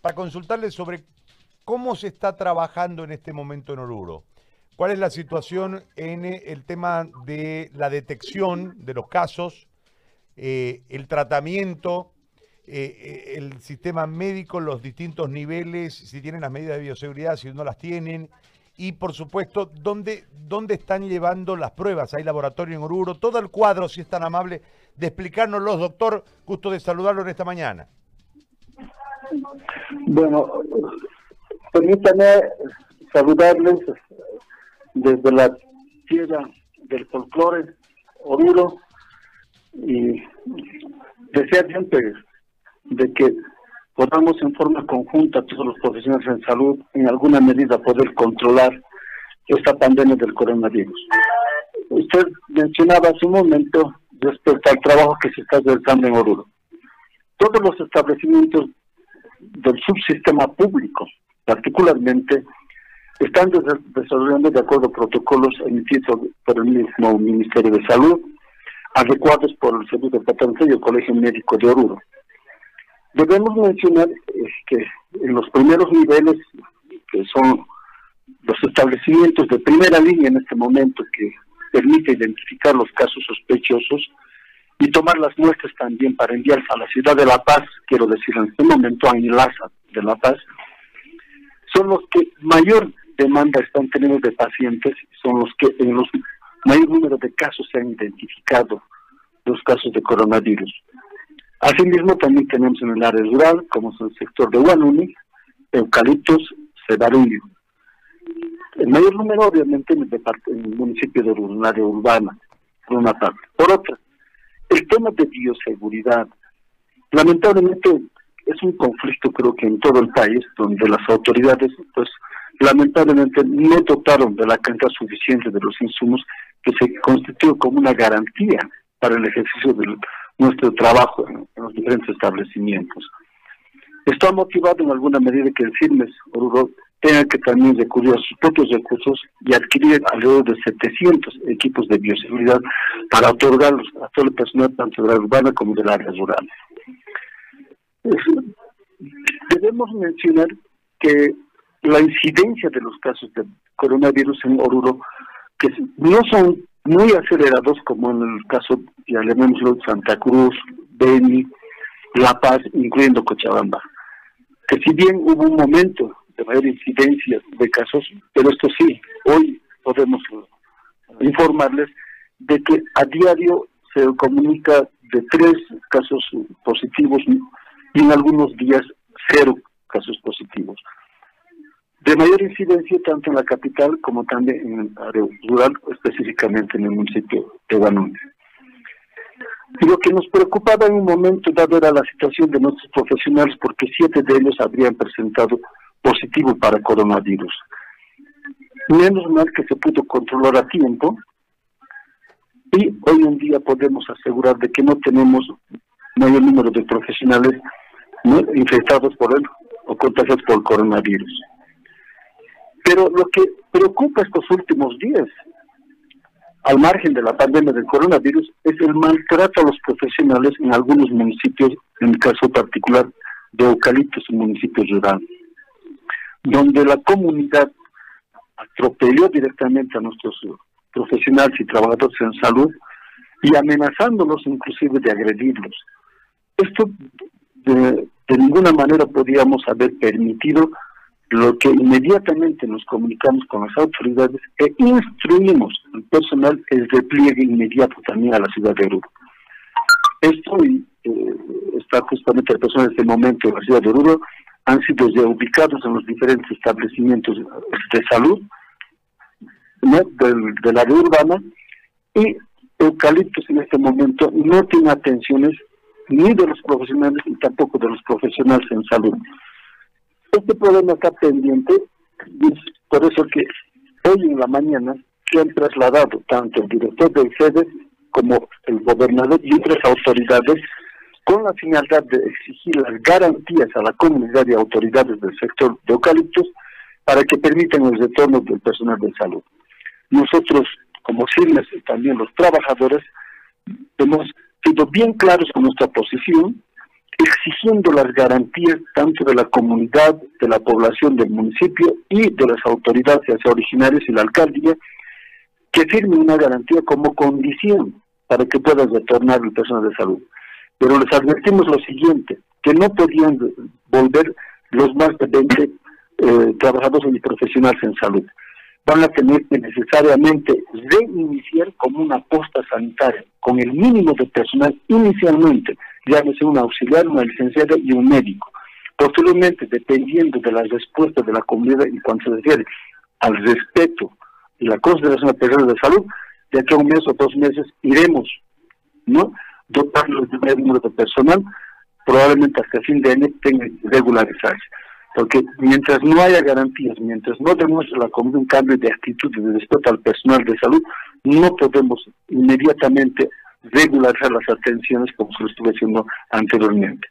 para consultarle sobre cómo se está trabajando en este momento en Oruro. ¿Cuál es la situación en el tema de la detección de los casos, eh, el tratamiento, eh, eh, el sistema médico, los distintos niveles, si tienen las medidas de bioseguridad, si no las tienen, y por supuesto, ¿dónde, dónde están llevando las pruebas? ¿Hay laboratorio en Oruro? Todo el cuadro, si es tan amable, de explicárnoslo, doctor. Gusto de saludarlo en esta mañana. Bueno, permítanme saludarles desde la tierra del folclore, Oruro, y desear siempre de que podamos en forma conjunta, todos los profesionales en salud, en alguna medida poder controlar esta pandemia del coronavirus. Usted mencionaba hace un momento respecto al trabajo que se está realizando en Oruro. Todos los establecimientos del subsistema público, particularmente, están desarrollando de acuerdo a protocolos emitidos por el mismo Ministerio de Salud, adecuados por el Servicio Departamental y el Colegio Médico de Oruro. Debemos mencionar que en los primeros niveles, que son los establecimientos de primera línea en este momento, que permite identificar los casos sospechosos y tomar las muestras también para enviarse a la ciudad de La Paz, quiero decir en este momento a Inlaza de La Paz, son los que mayor demanda están teniendo de pacientes, son los que en los mayor número de casos se han identificado los casos de coronavirus. Asimismo, también tenemos en el área rural, como es el sector de Guanuni, eucaliptos, cedaruyo. El mayor número, obviamente, en el, municipio de un área urbana, por una parte. Por otra, el tema de bioseguridad. Lamentablemente, es un conflicto, creo que en todo el país, donde las autoridades, pues, lamentablemente no dotaron de la cantidad suficiente de los insumos que se constituyó como una garantía para el ejercicio de nuestro trabajo en, los diferentes establecimientos. Esto ha motivado en alguna medida que el CIRMES Oruro tenga que también recurrir a sus propios recursos y adquirir alrededor de 700 equipos de bioseguridad para otorgarlos a todo el personal tanto de la urbana como del área rural. Debemos mencionar que la incidencia de los casos de coronavirus en Oruro, que no son muy acelerados como en el caso, ya le Santa Cruz, Beni, La Paz, incluyendo Cochabamba. Que si bien hubo un momento de mayor incidencia de casos, pero esto sí, hoy podemos informarles de que a diario se comunica de tres casos positivos y en algunos días cero casos positivos de mayor incidencia tanto en la capital como también en el área rural, específicamente en el municipio de Guanuni. Y lo que nos preocupaba en un momento dado era la situación de nuestros profesionales porque siete de ellos habrían presentado positivo para coronavirus. Menos mal que se pudo controlar a tiempo y hoy en día podemos asegurar de que no tenemos mayor número de profesionales infectados por él o contagiados por coronavirus. Pero lo que preocupa estos últimos días, al margen de la pandemia del coronavirus, es el maltrato a los profesionales en algunos municipios, en el caso particular de Eucaliptos, un municipio rural, donde la comunidad atropelló directamente a nuestros profesionales y trabajadores en salud y amenazándolos inclusive de agredirlos. Esto de, ninguna manera podíamos haber permitido lo que inmediatamente nos comunicamos con las autoridades e instruimos al personal el repliegue inmediato también a la ciudad de Oruro. Esto eh, está justamente el personal en este momento en la ciudad de Oruro, han sido ya ubicados en los diferentes establecimientos de salud del, del área urbana y Eucaliptos en este momento no tiene atenciones ni de los profesionales ni tampoco de los profesionales en salud. Este problema está pendiente por eso que hoy en la mañana se han trasladado tanto el director del sede como el gobernador y otras autoridades con la finalidad de exigir las garantías a la comunidad y autoridades del sector de eucaliptos para que permitan el retorno del personal de salud. Nosotros, como CIRMES y también los trabajadores, hemos sido bien claros con nuestra posición exigiendo las garantías tanto de la comunidad, de la población del municipio y de las autoridades, ya originarias y la alcaldía, que firmen una garantía como condición para que pueda retornar el personal de salud. Pero les advertimos lo siguiente, que no podían volver los más de 20 eh, trabajadores y profesionales en salud. Van a tener que necesariamente reiniciar como una posta sanitaria, con el mínimo de personal inicialmente, llámese un auxiliar, una licenciada y un médico. Posteriormente, dependiendo de las respuestas de la comunidad y cuando se refiere al respeto y la consideración de de salud, de aquí a un mes o dos meses iremos, ¿no? Dotarlos de un número de personal, probablemente hasta fin de año tengan que regularizarse. Porque mientras no haya garantías, mientras no demuestre la un cambio de actitud y de respeto al personal de salud, no podemos inmediatamente regularizar las atenciones como se lo estuve haciendo anteriormente.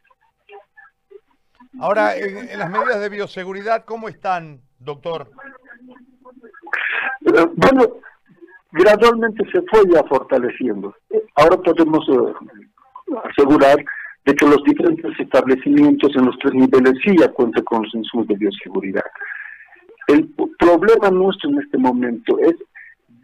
Ahora, en, las medidas de bioseguridad, ¿cómo están, doctor? Eh, bueno, gradualmente se fue ya fortaleciendo. Ahora podemos eh, asegurar de que los diferentes establecimientos en los tres niveles sí ya cuentan con los insumos de bioseguridad. El problema nuestro en este momento es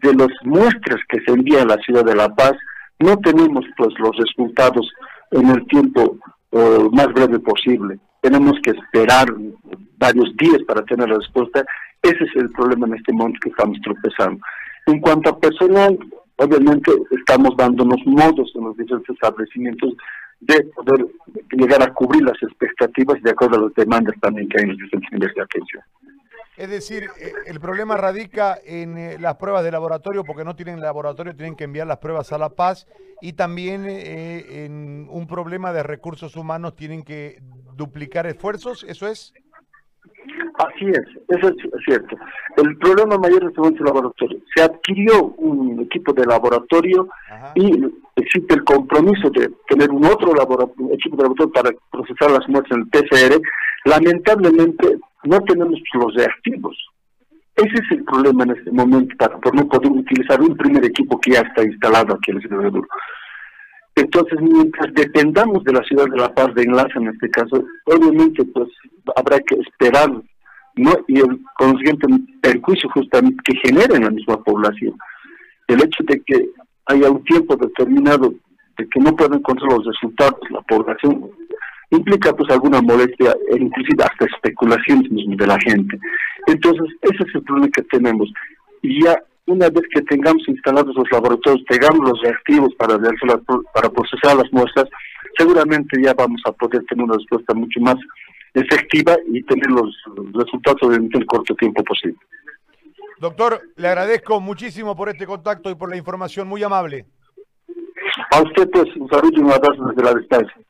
de las muestras que se envían a la ciudad de La Paz, no tenemos pues los resultados en el tiempo eh, más breve posible. Tenemos que esperar varios días para tener la respuesta. Ese es el problema en este momento que estamos tropezando. En cuanto a personal, obviamente estamos dándonos modos en los diferentes establecimientos de poder llegar a cubrir las expectativas de acuerdo a las demandas también que hay en los diferentes de atención. Es decir, eh, el problema radica en eh, las pruebas de laboratorio, porque no tienen laboratorio, tienen que enviar las pruebas a La Paz, y también eh, en un problema de recursos humanos, tienen que duplicar esfuerzos, ¿eso es? Así es, eso es cierto. El problema mayor es el laboratorio. Se adquirió un equipo de laboratorio y existe el compromiso de tener un otro equipo de laboratorio para procesar las muestras en el PCR. Lamentablemente no tenemos los reactivos. Ese es el problema en este momento, para, por no poder utilizar un primer equipo que ya está instalado aquí en el Ciudad de Entonces, mientras dependamos de la ciudad de La Paz de enlace en este caso, obviamente pues habrá que esperar ¿no? y el consiguiente perjuicio justamente que genera en la misma población. El hecho de que haya un tiempo determinado de que no pueden encontrar los resultados la población implica pues alguna molestia e inclusive hasta especulaciones de la gente. Entonces, ese es el problema que tenemos. Y ya una vez que tengamos instalados los laboratorios, tengamos los reactivos para, para procesar las muestras, seguramente ya vamos a poder tener una respuesta mucho más efectiva y tener los resultados en el corto tiempo posible. Doctor, le agradezco muchísimo por este contacto y por la información muy amable. A usted, pues, un saludo y un abrazo desde la distancia.